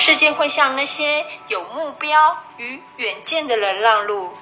世界会向那些有目标与远见的人让路。